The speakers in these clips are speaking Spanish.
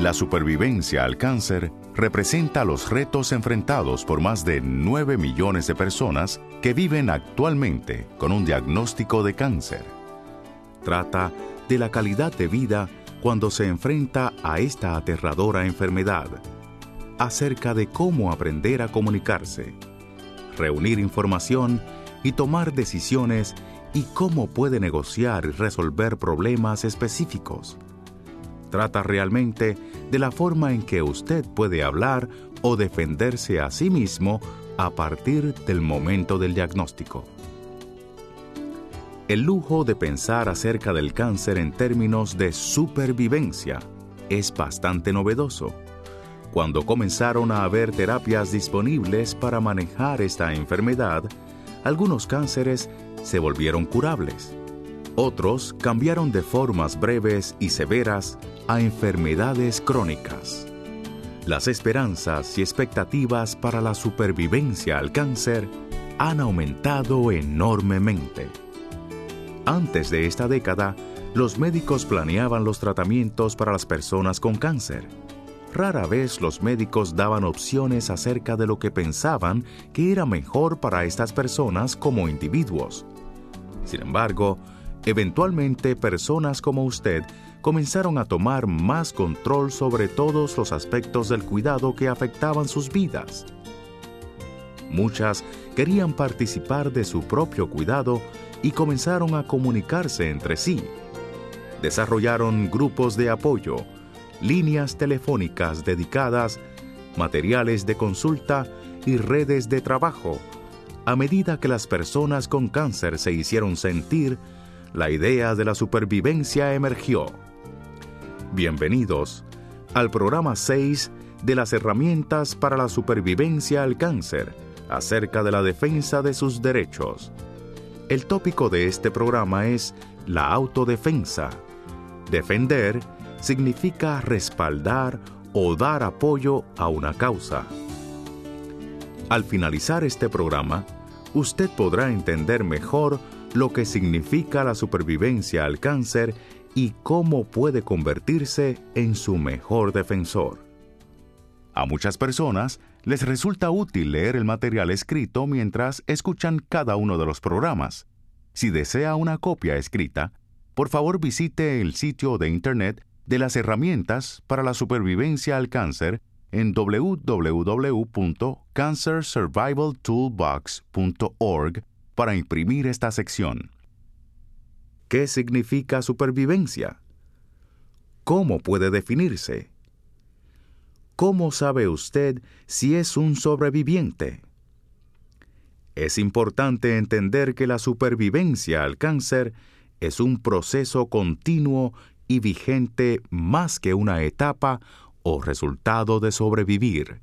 La supervivencia al cáncer representa los retos enfrentados por más de 9 millones de personas que viven actualmente con un diagnóstico de cáncer. Trata de la calidad de vida cuando se enfrenta a esta aterradora enfermedad, acerca de cómo aprender a comunicarse, reunir información y tomar decisiones y cómo puede negociar y resolver problemas específicos trata realmente de la forma en que usted puede hablar o defenderse a sí mismo a partir del momento del diagnóstico. El lujo de pensar acerca del cáncer en términos de supervivencia es bastante novedoso. Cuando comenzaron a haber terapias disponibles para manejar esta enfermedad, algunos cánceres se volvieron curables. Otros cambiaron de formas breves y severas a enfermedades crónicas. Las esperanzas y expectativas para la supervivencia al cáncer han aumentado enormemente. Antes de esta década, los médicos planeaban los tratamientos para las personas con cáncer. Rara vez los médicos daban opciones acerca de lo que pensaban que era mejor para estas personas como individuos. Sin embargo, Eventualmente, personas como usted comenzaron a tomar más control sobre todos los aspectos del cuidado que afectaban sus vidas. Muchas querían participar de su propio cuidado y comenzaron a comunicarse entre sí. Desarrollaron grupos de apoyo, líneas telefónicas dedicadas, materiales de consulta y redes de trabajo, a medida que las personas con cáncer se hicieron sentir la idea de la supervivencia emergió. Bienvenidos al programa 6 de las herramientas para la supervivencia al cáncer, acerca de la defensa de sus derechos. El tópico de este programa es la autodefensa. Defender significa respaldar o dar apoyo a una causa. Al finalizar este programa, usted podrá entender mejor lo que significa la supervivencia al cáncer y cómo puede convertirse en su mejor defensor. A muchas personas les resulta útil leer el material escrito mientras escuchan cada uno de los programas. Si desea una copia escrita, por favor visite el sitio de Internet de las herramientas para la supervivencia al cáncer en www.cancersurvivaltoolbox.org para imprimir esta sección. ¿Qué significa supervivencia? ¿Cómo puede definirse? ¿Cómo sabe usted si es un sobreviviente? Es importante entender que la supervivencia al cáncer es un proceso continuo y vigente más que una etapa o resultado de sobrevivir.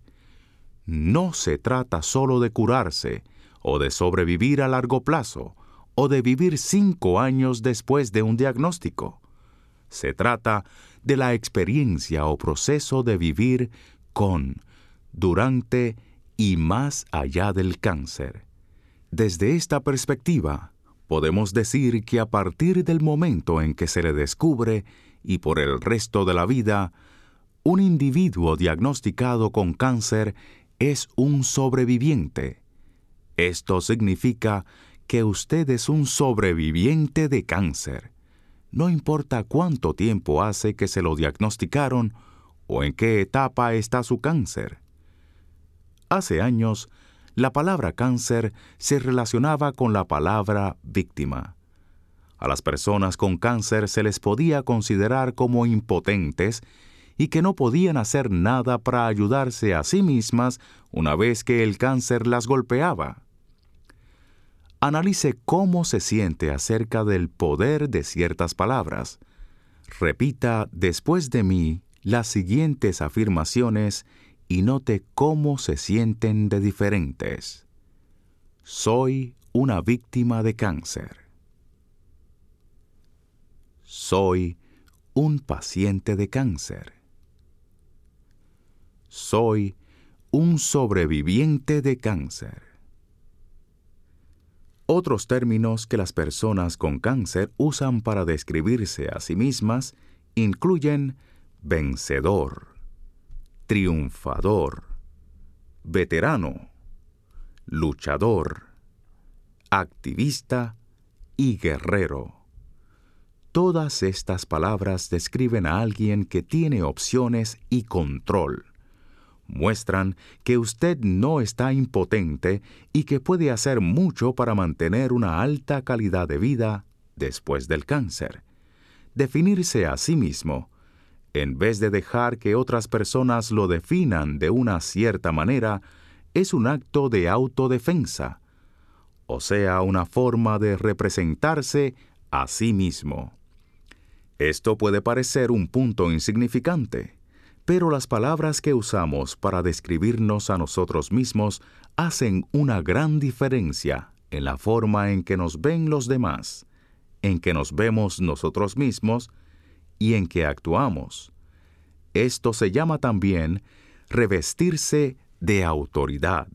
No se trata solo de curarse, o de sobrevivir a largo plazo, o de vivir cinco años después de un diagnóstico. Se trata de la experiencia o proceso de vivir con, durante y más allá del cáncer. Desde esta perspectiva, podemos decir que a partir del momento en que se le descubre y por el resto de la vida, un individuo diagnosticado con cáncer es un sobreviviente esto significa que usted es un sobreviviente de cáncer. No importa cuánto tiempo hace que se lo diagnosticaron o en qué etapa está su cáncer. Hace años, la palabra cáncer se relacionaba con la palabra víctima. A las personas con cáncer se les podía considerar como impotentes y que no podían hacer nada para ayudarse a sí mismas una vez que el cáncer las golpeaba analice cómo se siente acerca del poder de ciertas palabras. Repita después de mí las siguientes afirmaciones y note cómo se sienten de diferentes. Soy una víctima de cáncer. Soy un paciente de cáncer. Soy un sobreviviente de cáncer. Otros términos que las personas con cáncer usan para describirse a sí mismas incluyen vencedor, triunfador, veterano, luchador, activista y guerrero. Todas estas palabras describen a alguien que tiene opciones y control. Muestran que usted no está impotente y que puede hacer mucho para mantener una alta calidad de vida después del cáncer. Definirse a sí mismo en vez de dejar que otras personas lo definan de una cierta manera, es un acto de autodefensa, o sea, una forma de representarse a sí mismo. Esto puede parecer un punto insignificante, pero las palabras que usamos para describirnos a nosotros mismos hacen una gran diferencia en la forma en que nos ven los demás, en que nos vemos nosotros mismos y en que actuamos. Esto se llama también revestirse de autoridad.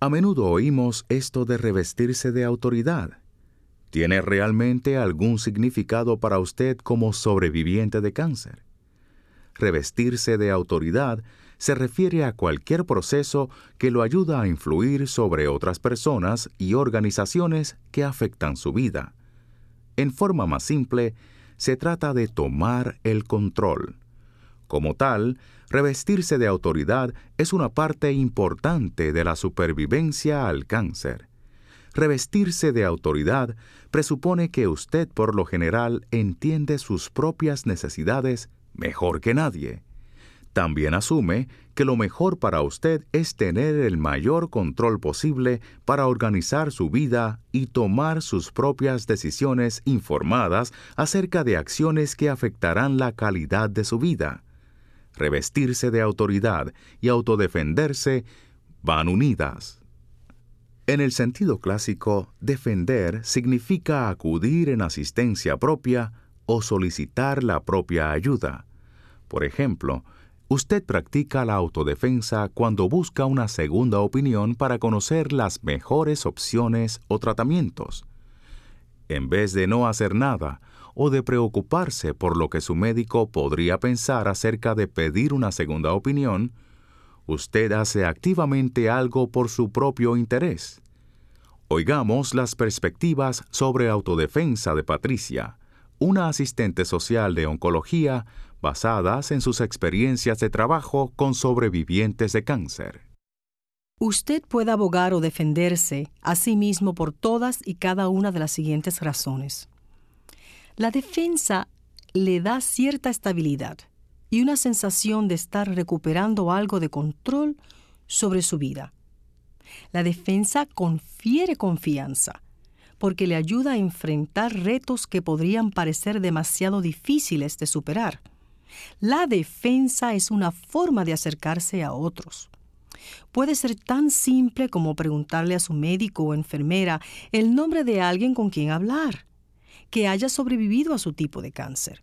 A menudo oímos esto de revestirse de autoridad. ¿Tiene realmente algún significado para usted como sobreviviente de cáncer? Revestirse de autoridad se refiere a cualquier proceso que lo ayuda a influir sobre otras personas y organizaciones que afectan su vida. En forma más simple, se trata de tomar el control. Como tal, revestirse de autoridad es una parte importante de la supervivencia al cáncer. Revestirse de autoridad presupone que usted por lo general entiende sus propias necesidades mejor que nadie. También asume que lo mejor para usted es tener el mayor control posible para organizar su vida y tomar sus propias decisiones informadas acerca de acciones que afectarán la calidad de su vida. Revestirse de autoridad y autodefenderse van unidas. En el sentido clásico, defender significa acudir en asistencia propia o solicitar la propia ayuda. Por ejemplo, Usted practica la autodefensa cuando busca una segunda opinión para conocer las mejores opciones o tratamientos. En vez de no hacer nada o de preocuparse por lo que su médico podría pensar acerca de pedir una segunda opinión, usted hace activamente algo por su propio interés. Oigamos las perspectivas sobre autodefensa de Patricia, una asistente social de oncología basadas en sus experiencias de trabajo con sobrevivientes de cáncer. Usted puede abogar o defenderse a sí mismo por todas y cada una de las siguientes razones. La defensa le da cierta estabilidad y una sensación de estar recuperando algo de control sobre su vida. La defensa confiere confianza porque le ayuda a enfrentar retos que podrían parecer demasiado difíciles de superar. La defensa es una forma de acercarse a otros. Puede ser tan simple como preguntarle a su médico o enfermera el nombre de alguien con quien hablar, que haya sobrevivido a su tipo de cáncer.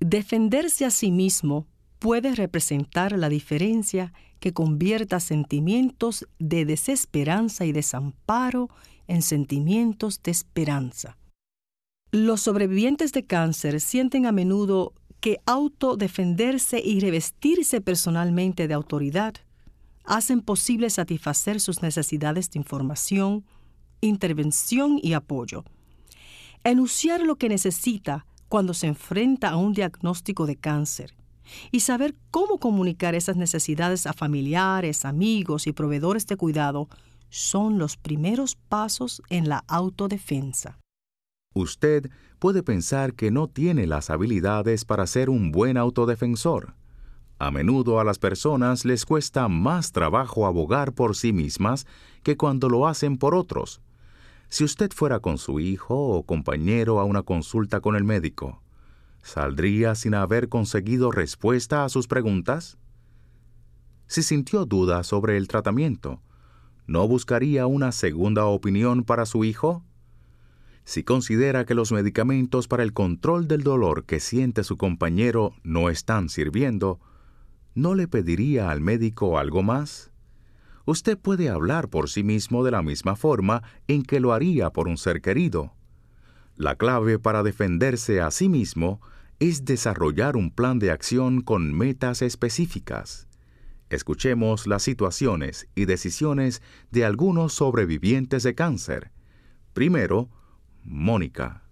Defenderse a sí mismo puede representar la diferencia que convierta sentimientos de desesperanza y desamparo en sentimientos de esperanza. Los sobrevivientes de cáncer sienten a menudo que autodefenderse y revestirse personalmente de autoridad hacen posible satisfacer sus necesidades de información, intervención y apoyo. Enunciar lo que necesita cuando se enfrenta a un diagnóstico de cáncer y saber cómo comunicar esas necesidades a familiares, amigos y proveedores de cuidado son los primeros pasos en la autodefensa. Usted puede pensar que no tiene las habilidades para ser un buen autodefensor. A menudo a las personas les cuesta más trabajo abogar por sí mismas que cuando lo hacen por otros. Si usted fuera con su hijo o compañero a una consulta con el médico, ¿saldría sin haber conseguido respuesta a sus preguntas? Si sintió dudas sobre el tratamiento, ¿no buscaría una segunda opinión para su hijo? Si considera que los medicamentos para el control del dolor que siente su compañero no están sirviendo, ¿no le pediría al médico algo más? Usted puede hablar por sí mismo de la misma forma en que lo haría por un ser querido. La clave para defenderse a sí mismo es desarrollar un plan de acción con metas específicas. Escuchemos las situaciones y decisiones de algunos sobrevivientes de cáncer. Primero, Mónica.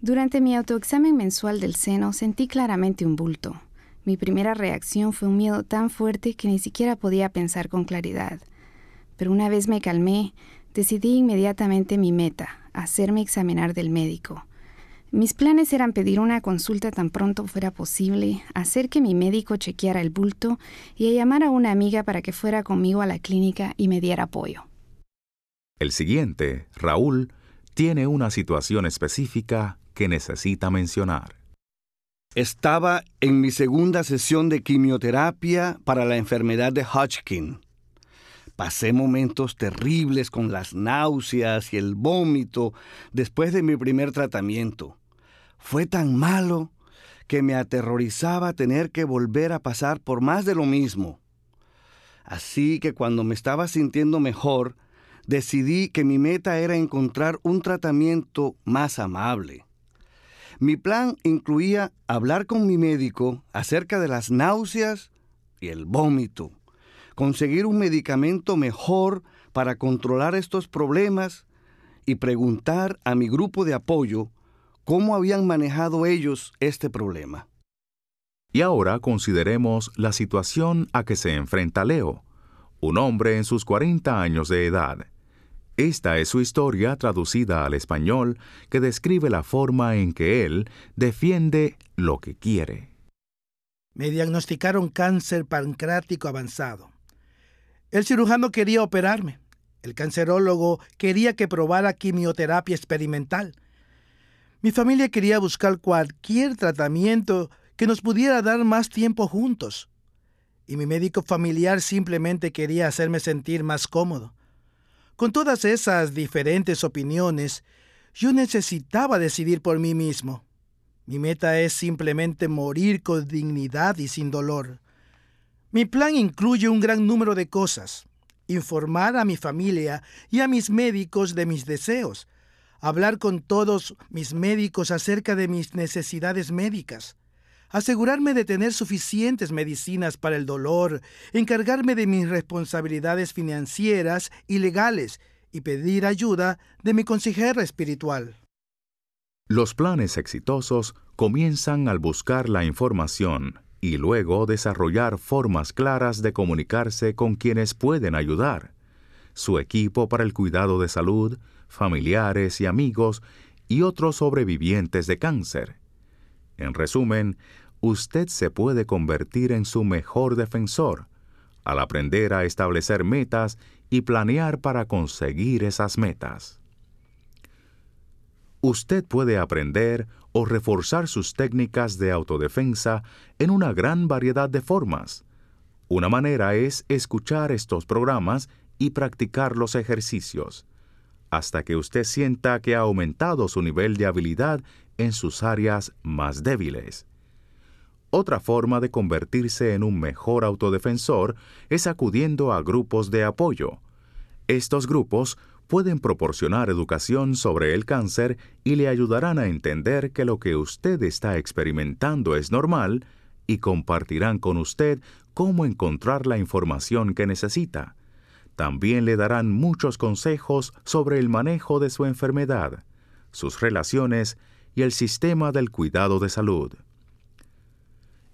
Durante mi autoexamen mensual del seno sentí claramente un bulto. Mi primera reacción fue un miedo tan fuerte que ni siquiera podía pensar con claridad. Pero una vez me calmé, decidí inmediatamente mi meta, hacerme examinar del médico. Mis planes eran pedir una consulta tan pronto fuera posible, hacer que mi médico chequeara el bulto y llamar a una amiga para que fuera conmigo a la clínica y me diera apoyo. El siguiente, Raúl, tiene una situación específica que necesita mencionar. Estaba en mi segunda sesión de quimioterapia para la enfermedad de Hodgkin. Pasé momentos terribles con las náuseas y el vómito después de mi primer tratamiento. Fue tan malo que me aterrorizaba tener que volver a pasar por más de lo mismo. Así que cuando me estaba sintiendo mejor, decidí que mi meta era encontrar un tratamiento más amable. Mi plan incluía hablar con mi médico acerca de las náuseas y el vómito, conseguir un medicamento mejor para controlar estos problemas y preguntar a mi grupo de apoyo cómo habían manejado ellos este problema. Y ahora consideremos la situación a que se enfrenta Leo, un hombre en sus 40 años de edad. Esta es su historia traducida al español que describe la forma en que él defiende lo que quiere. Me diagnosticaron cáncer pancreático avanzado. El cirujano quería operarme. El cancerólogo quería que probara quimioterapia experimental. Mi familia quería buscar cualquier tratamiento que nos pudiera dar más tiempo juntos. Y mi médico familiar simplemente quería hacerme sentir más cómodo. Con todas esas diferentes opiniones, yo necesitaba decidir por mí mismo. Mi meta es simplemente morir con dignidad y sin dolor. Mi plan incluye un gran número de cosas. Informar a mi familia y a mis médicos de mis deseos, hablar con todos mis médicos acerca de mis necesidades médicas, asegurarme de tener suficientes medicinas para el dolor, encargarme de mis responsabilidades financieras y legales y pedir ayuda de mi consejera espiritual. Los planes exitosos comienzan al buscar la información y luego desarrollar formas claras de comunicarse con quienes pueden ayudar, su equipo para el cuidado de salud, familiares y amigos y otros sobrevivientes de cáncer. En resumen, usted se puede convertir en su mejor defensor al aprender a establecer metas y planear para conseguir esas metas. Usted puede aprender o reforzar sus técnicas de autodefensa en una gran variedad de formas. Una manera es escuchar estos programas y practicar los ejercicios hasta que usted sienta que ha aumentado su nivel de habilidad en sus áreas más débiles. Otra forma de convertirse en un mejor autodefensor es acudiendo a grupos de apoyo. Estos grupos pueden proporcionar educación sobre el cáncer y le ayudarán a entender que lo que usted está experimentando es normal y compartirán con usted cómo encontrar la información que necesita. También le darán muchos consejos sobre el manejo de su enfermedad, sus relaciones y el sistema del cuidado de salud.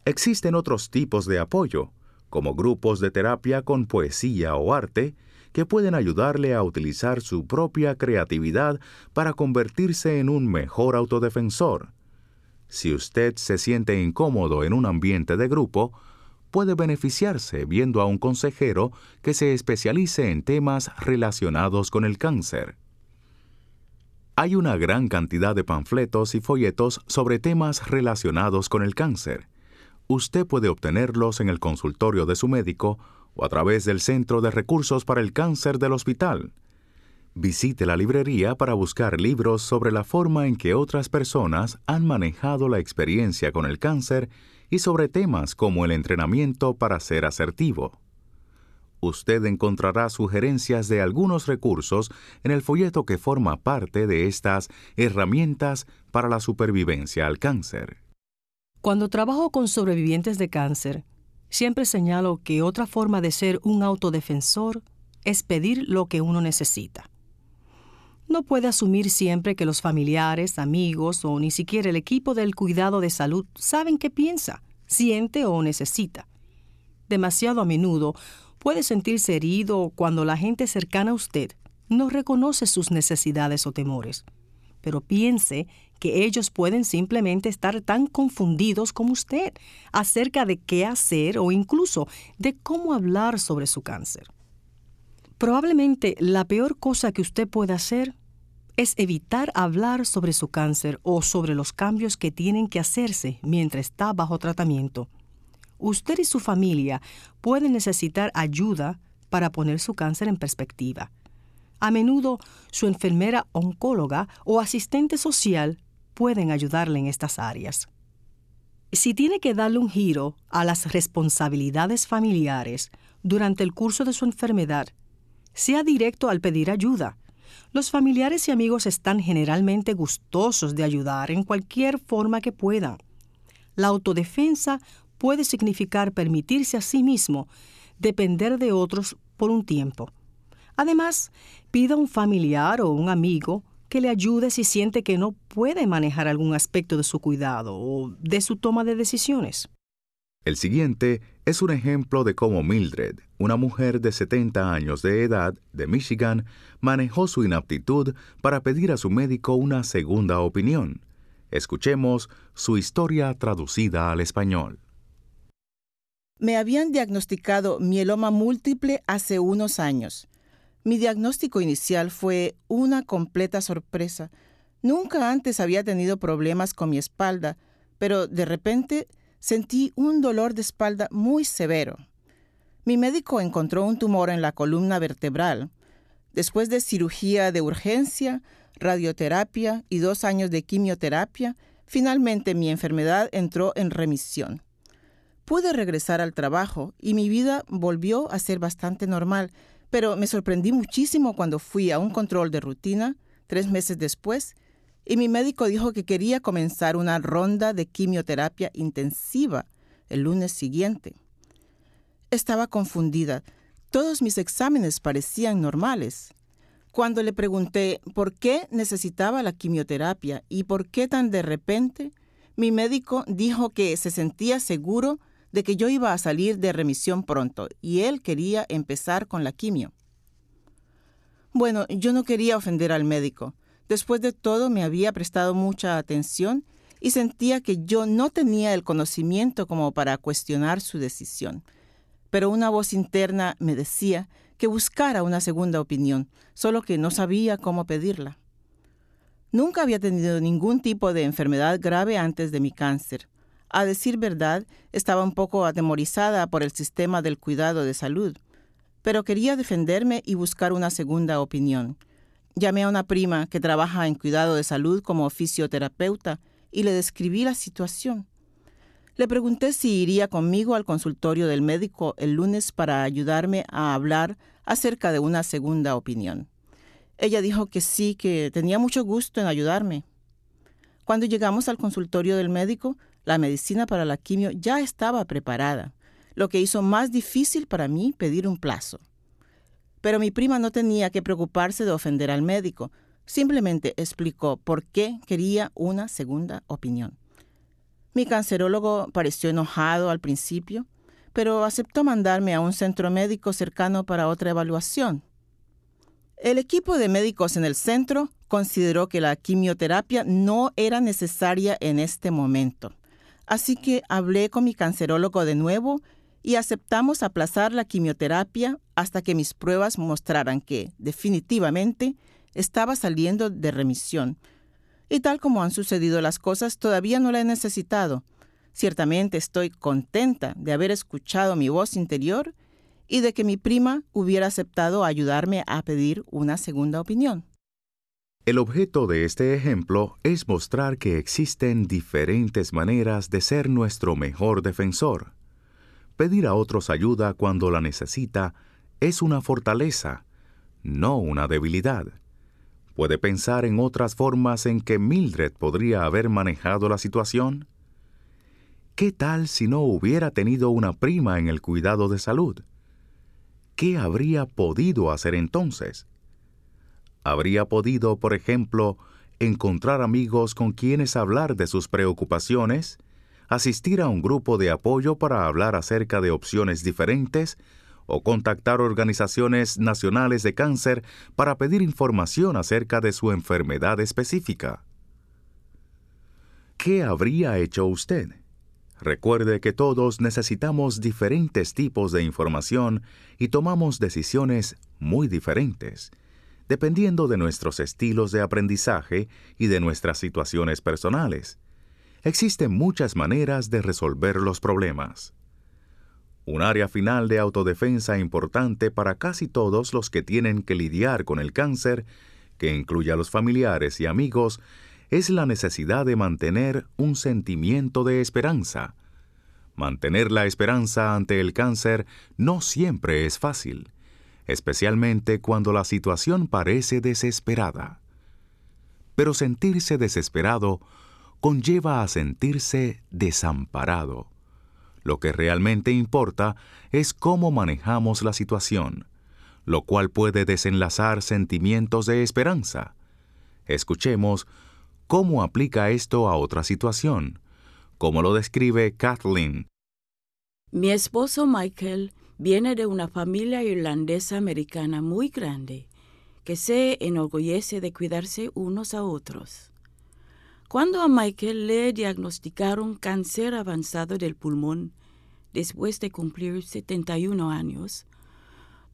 Existen otros tipos de apoyo, como grupos de terapia con poesía o arte, que pueden ayudarle a utilizar su propia creatividad para convertirse en un mejor autodefensor. Si usted se siente incómodo en un ambiente de grupo, puede beneficiarse viendo a un consejero que se especialice en temas relacionados con el cáncer. Hay una gran cantidad de panfletos y folletos sobre temas relacionados con el cáncer. Usted puede obtenerlos en el consultorio de su médico o a través del Centro de Recursos para el Cáncer del hospital. Visite la librería para buscar libros sobre la forma en que otras personas han manejado la experiencia con el cáncer y sobre temas como el entrenamiento para ser asertivo. usted encontrará sugerencias de algunos recursos en el folleto que forma parte de estas herramientas para la supervivencia al cáncer. Cuando trabajo con sobrevivientes de cáncer, siempre señalo que otra forma de ser un autodefensor es pedir lo que uno necesita. No puede asumir siempre que los familiares, amigos o ni siquiera el equipo del cuidado de salud saben qué piensa, siente o necesita. Demasiado a menudo puede sentirse herido cuando la gente cercana a usted no reconoce sus necesidades o temores. Pero piense que ellos pueden simplemente estar tan confundidos como usted acerca de qué hacer o incluso de cómo hablar sobre su cáncer. Probablemente la peor cosa que usted puede hacer es evitar hablar sobre su cáncer o sobre los cambios que tienen que hacerse mientras está bajo tratamiento usted y su familia pueden necesitar ayuda para poner su cáncer en perspectiva. A menudo su enfermera oncóloga o asistente social pueden ayudarle en estas áreas. Si tiene que darle un giro a las responsabilidades familiares durante el curso de su enfermedad, sea directo al pedir ayuda. Los familiares y amigos están generalmente gustosos de ayudar en cualquier forma que puedan. La autodefensa puede significar permitirse a sí mismo depender de otros por un tiempo. Además, pida a un familiar o un amigo que le ayude si siente que no puede manejar algún aspecto de su cuidado o de su toma de decisiones. El siguiente es un ejemplo de cómo Mildred, una mujer de 70 años de edad de Michigan, manejó su inaptitud para pedir a su médico una segunda opinión. Escuchemos su historia traducida al español. Me habían diagnosticado mieloma múltiple hace unos años. Mi diagnóstico inicial fue una completa sorpresa. Nunca antes había tenido problemas con mi espalda, pero de repente sentí un dolor de espalda muy severo. Mi médico encontró un tumor en la columna vertebral. Después de cirugía de urgencia, radioterapia y dos años de quimioterapia, finalmente mi enfermedad entró en remisión. Pude regresar al trabajo y mi vida volvió a ser bastante normal, pero me sorprendí muchísimo cuando fui a un control de rutina tres meses después y mi médico dijo que quería comenzar una ronda de quimioterapia intensiva el lunes siguiente. Estaba confundida. Todos mis exámenes parecían normales. Cuando le pregunté por qué necesitaba la quimioterapia y por qué tan de repente, mi médico dijo que se sentía seguro de que yo iba a salir de remisión pronto y él quería empezar con la quimio. Bueno, yo no quería ofender al médico. Después de todo me había prestado mucha atención y sentía que yo no tenía el conocimiento como para cuestionar su decisión. Pero una voz interna me decía que buscara una segunda opinión, solo que no sabía cómo pedirla. Nunca había tenido ningún tipo de enfermedad grave antes de mi cáncer. A decir verdad, estaba un poco atemorizada por el sistema del cuidado de salud, pero quería defenderme y buscar una segunda opinión. Llamé a una prima que trabaja en cuidado de salud como fisioterapeuta y le describí la situación. Le pregunté si iría conmigo al consultorio del médico el lunes para ayudarme a hablar acerca de una segunda opinión. Ella dijo que sí, que tenía mucho gusto en ayudarme. Cuando llegamos al consultorio del médico, la medicina para la quimio ya estaba preparada, lo que hizo más difícil para mí pedir un plazo. Pero mi prima no tenía que preocuparse de ofender al médico, simplemente explicó por qué quería una segunda opinión. Mi cancerólogo pareció enojado al principio, pero aceptó mandarme a un centro médico cercano para otra evaluación. El equipo de médicos en el centro consideró que la quimioterapia no era necesaria en este momento Así que hablé con mi cancerólogo de nuevo y aceptamos aplazar la quimioterapia hasta que mis pruebas mostraran que, definitivamente, estaba saliendo de remisión. Y tal como han sucedido las cosas, todavía no la he necesitado. Ciertamente estoy contenta de haber escuchado mi voz interior y de que mi prima hubiera aceptado ayudarme a pedir una segunda opinión. El objeto de este ejemplo es mostrar que existen diferentes maneras de ser nuestro mejor defensor. Pedir a otros ayuda cuando la necesita es una fortaleza, no una debilidad. ¿Puede pensar en otras formas en que Mildred podría haber manejado la situación? ¿Qué tal si no hubiera tenido una prima en el cuidado de salud? ¿Qué habría podido hacer entonces? Habría podido, por ejemplo, encontrar amigos con quienes hablar de sus preocupaciones, asistir a un grupo de apoyo para hablar acerca de opciones diferentes, o contactar organizaciones nacionales de cáncer para pedir información acerca de su enfermedad específica. ¿Qué habría hecho usted? Recuerde que todos necesitamos diferentes tipos de información y tomamos decisiones muy diferentes, dependiendo de nuestros estilos de aprendizaje y de nuestras situaciones personales. Existen muchas maneras de resolver los problemas. Un área final de autodefensa importante para casi todos los que tienen que lidiar con el cáncer, que incluye a los familiares y amigos, es la necesidad de mantener un sentimiento de esperanza. Mantener la esperanza ante el cáncer no siempre es fácil, especialmente cuando la situación parece desesperada. Pero sentirse desesperado conlleva a sentirse desamparado. Lo que realmente importa es cómo manejamos la situación, lo cual puede desenlazar sentimientos de esperanza. Escuchemos ¿Cómo aplica esto a otra situación? Como lo describe Kathleen. Mi esposo Michael viene de una familia irlandesa americana muy grande que se enorgullece de cuidarse unos a otros. Cuando a Michael le diagnosticaron cáncer avanzado del pulmón después de cumplir 71 años,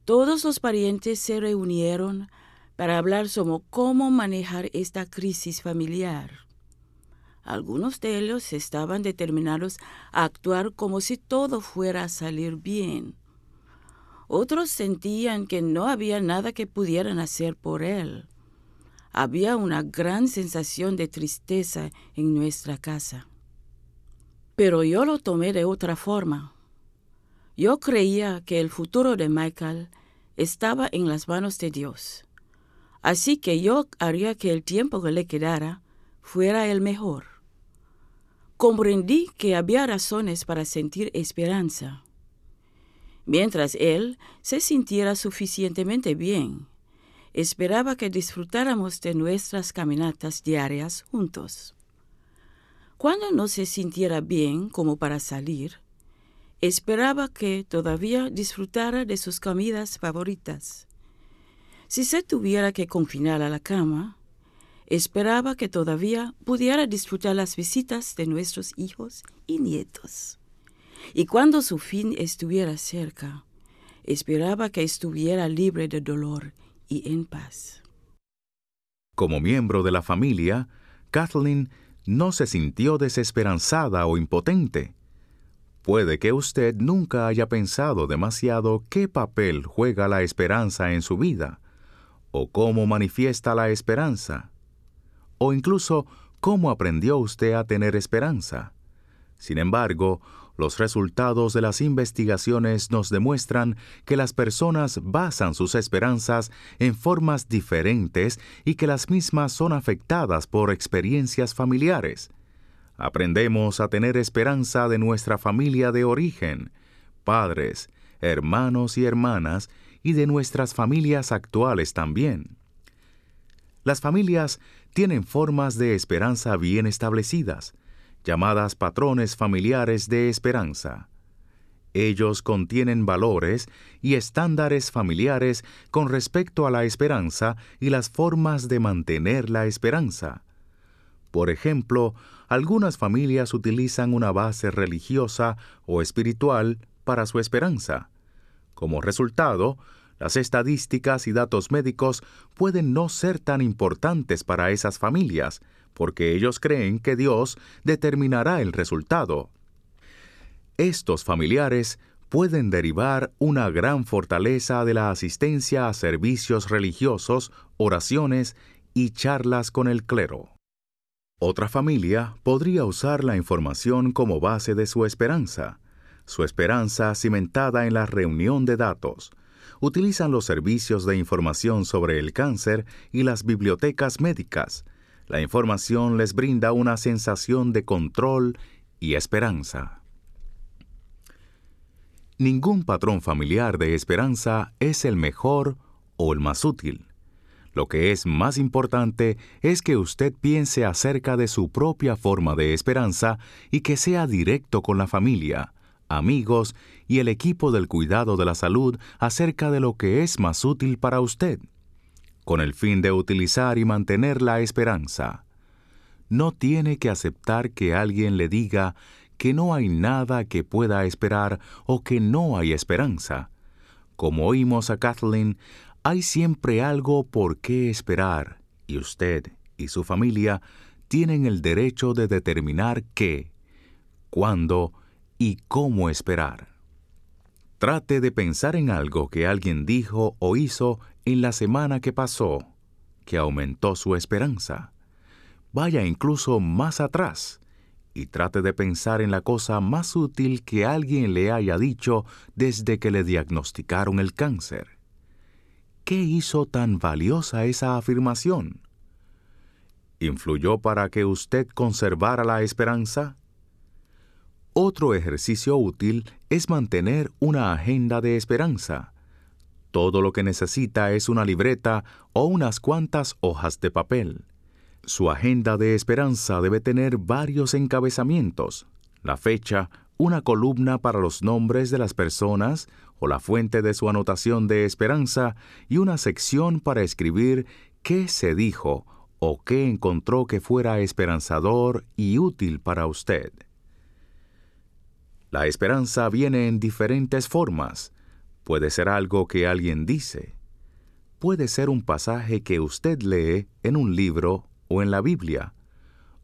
todos los parientes se reunieron para hablar sobre cómo manejar esta crisis familiar. Algunos de ellos estaban determinados a actuar como si todo fuera a salir bien. Otros sentían que no había nada que pudieran hacer por él. Había una gran sensación de tristeza en nuestra casa. Pero yo lo tomé de otra forma. Yo creía que el futuro de Michael estaba en las manos de Dios Así que yo haría que el tiempo que le quedara fuera el mejor. Comprendí que había razones para sentir esperanza. Mientras él se sintiera suficientemente bien, esperaba que disfrutáramos de nuestras caminatas diarias juntos. Cuando no se sintiera bien como para salir, esperaba que todavía disfrutara de sus comidas favoritas si se tuviera que confinar a la cama, esperaba que todavía pudiera disfrutar las visitas de nuestros hijos y nietos. Y cuando su fin estuviera cerca, esperaba que estuviera libre de dolor y en paz. Como miembro de la familia, Kathleen no se sintió desesperanzada o impotente. Puede que usted nunca haya pensado demasiado qué papel juega la esperanza en su vida o cómo manifiesta la esperanza, o incluso cómo aprendió usted a tener esperanza. Sin embargo, los resultados de las investigaciones nos demuestran que las personas basan sus esperanzas en formas diferentes y que las mismas son afectadas por experiencias familiares. Aprendemos a tener esperanza de nuestra familia de origen, padres, hermanos y hermanas, y de nuestras familias actuales también. Las familias tienen formas de esperanza bien establecidas, llamadas patrones familiares de esperanza. Ellos contienen valores y estándares familiares con respecto a la esperanza y las formas de mantener la esperanza. Por ejemplo, algunas familias utilizan una base religiosa o espiritual para su esperanza. Como resultado, las estadísticas y datos médicos pueden no ser tan importantes para esas familias, porque ellos creen que Dios determinará el resultado. Estos familiares pueden derivar una gran fortaleza de la asistencia a servicios religiosos, oraciones y charlas con el clero. Otra familia podría usar la información como base de su esperanza, su esperanza cimentada en la reunión de datos, utilizan los servicios de información sobre el cáncer y las bibliotecas médicas. La información les brinda una sensación de control y esperanza. Ningún patrón familiar de esperanza es el mejor o el más útil. Lo que es más importante es que usted piense acerca de su propia forma de esperanza y que sea directo con la familia, amigos y el equipo del cuidado de la salud acerca de lo que es más útil para usted, con el fin de utilizar y mantener la esperanza. No tiene que aceptar que alguien le diga que no hay nada que pueda esperar o que no hay esperanza. Como oímos a Kathleen, hay siempre algo por qué esperar y usted y su familia tienen el derecho de determinar qué, cuándo y cómo esperar. Trate de pensar en algo que alguien dijo o hizo en la semana que pasó, que aumentó su esperanza. Vaya incluso más atrás y trate de pensar en la cosa más útil que alguien le haya dicho desde que le diagnosticaron el cáncer. ¿Qué hizo tan valiosa esa afirmación? ¿Influyó para que usted conservara la esperanza? Otro ejercicio útil es mantener una agenda de esperanza. Todo lo que necesita es una libreta o unas cuantas hojas de papel. Su agenda de esperanza debe tener varios encabezamientos, la fecha, una columna para los nombres de las personas o la fuente de su anotación de esperanza y una sección para escribir qué se dijo o qué encontró que fuera esperanzador y útil para usted. La esperanza viene en diferentes formas. Puede ser algo que alguien dice. Puede ser un pasaje que usted lee en un libro o en la Biblia.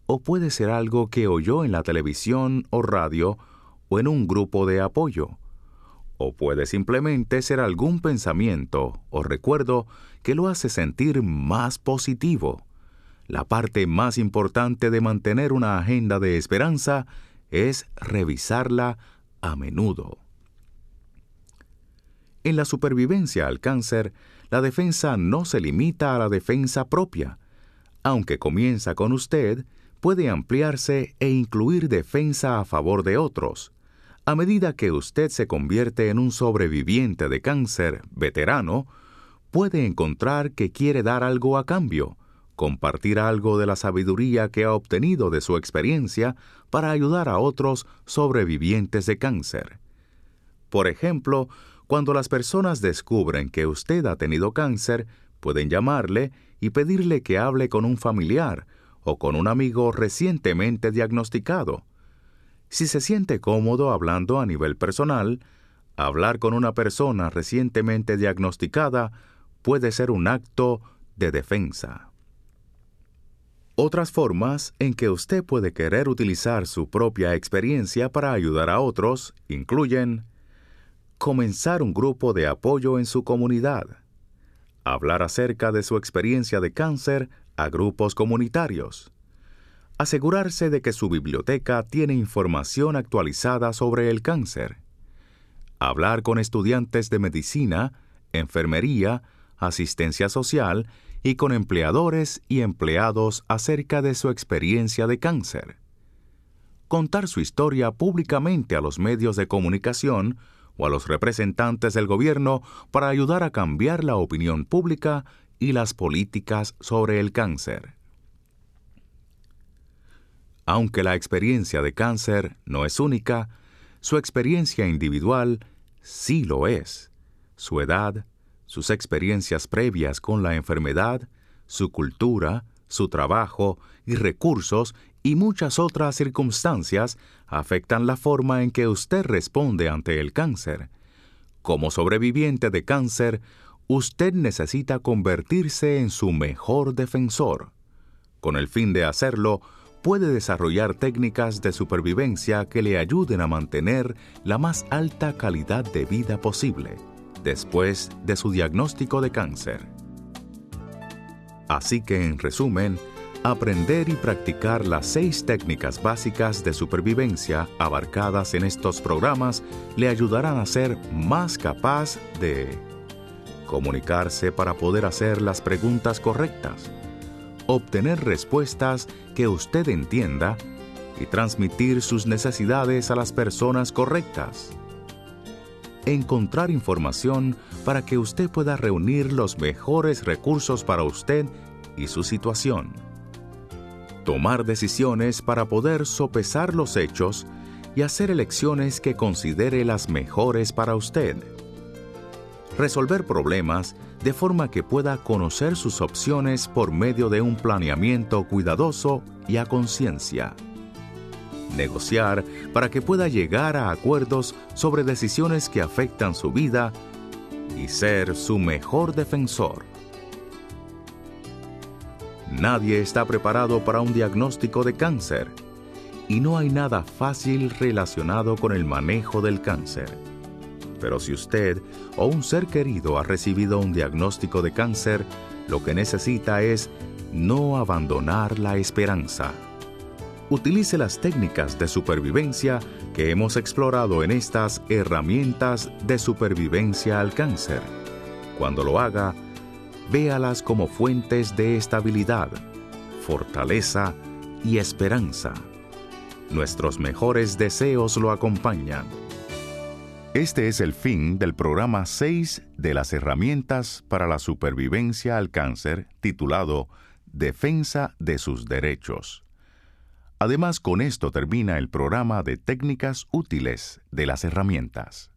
O puede ser algo que oyó en la televisión o radio o en un grupo de apoyo. O puede simplemente ser algún pensamiento o recuerdo que lo hace sentir más positivo. La parte más importante de mantener una agenda de esperanza es revisarla a menudo. En la supervivencia al cáncer, la defensa no se limita a la defensa propia. Aunque comienza con usted, puede ampliarse e incluir defensa a favor de otros. A medida que usted se convierte en un sobreviviente de cáncer veterano, puede encontrar que quiere dar algo a cambio, compartir algo de la sabiduría que ha obtenido de su experiencia para ayudar a otros sobrevivientes de cáncer. Por ejemplo, cuando las personas descubren que usted ha tenido cáncer, pueden llamarle y pedirle que hable con un familiar o con un amigo recientemente diagnosticado. Si se siente cómodo hablando a nivel personal, hablar con una persona recientemente diagnosticada puede ser un acto de defensa. Otras formas en que usted puede querer utilizar su propia experiencia para ayudar a otros incluyen comenzar un grupo de apoyo en su comunidad, hablar acerca de su experiencia de cáncer a grupos comunitarios, asegurarse de que su biblioteca tiene información actualizada sobre el cáncer, hablar con estudiantes de medicina, enfermería, asistencia social y con empleadores y empleados acerca de su experiencia de cáncer. Contar su historia públicamente a los medios de comunicación o a los representantes del gobierno para ayudar a cambiar la opinión pública y las políticas sobre el cáncer. Aunque la experiencia de cáncer no es única, su experiencia individual sí lo es. Su edad, sus experiencias previas con la enfermedad, su cultura, su trabajo y recursos y muchas otras circunstancias afectan la forma en que usted responde ante el cáncer. Como sobreviviente de cáncer, usted necesita convertirse en su mejor defensor. Con el fin de hacerlo, puede desarrollar técnicas de supervivencia que le ayuden a mantener la más alta calidad de vida posible después de su diagnóstico de cáncer. Así que, en resumen, aprender y practicar las seis técnicas básicas de supervivencia abarcadas en estos programas le ayudarán a ser más capaz de comunicarse para poder hacer las preguntas correctas, obtener respuestas que usted entienda y transmitir sus necesidades a las personas correctas. Encontrar información para que usted pueda reunir los mejores recursos para usted y su situación. Tomar decisiones para poder sopesar los hechos y hacer elecciones que considere las mejores para usted. Resolver problemas de forma que pueda conocer sus opciones por medio de un planeamiento cuidadoso y a conciencia. Negociar para que pueda llegar a acuerdos sobre decisiones que afectan su vida y ser su mejor defensor. Nadie está preparado para un diagnóstico de cáncer y no hay nada fácil relacionado con el manejo del cáncer. Pero si usted o un ser querido ha recibido un diagnóstico de cáncer, lo que necesita es no abandonar la esperanza. Utilice las técnicas de supervivencia que hemos explorado en estas herramientas de supervivencia al cáncer. Cuando lo haga, véalas como fuentes de estabilidad, fortaleza y esperanza. Nuestros mejores deseos lo acompañan. Este es el fin del programa 6 de las herramientas para la supervivencia al cáncer titulado Defensa de sus derechos. Además, con esto termina el programa de técnicas útiles de las herramientas.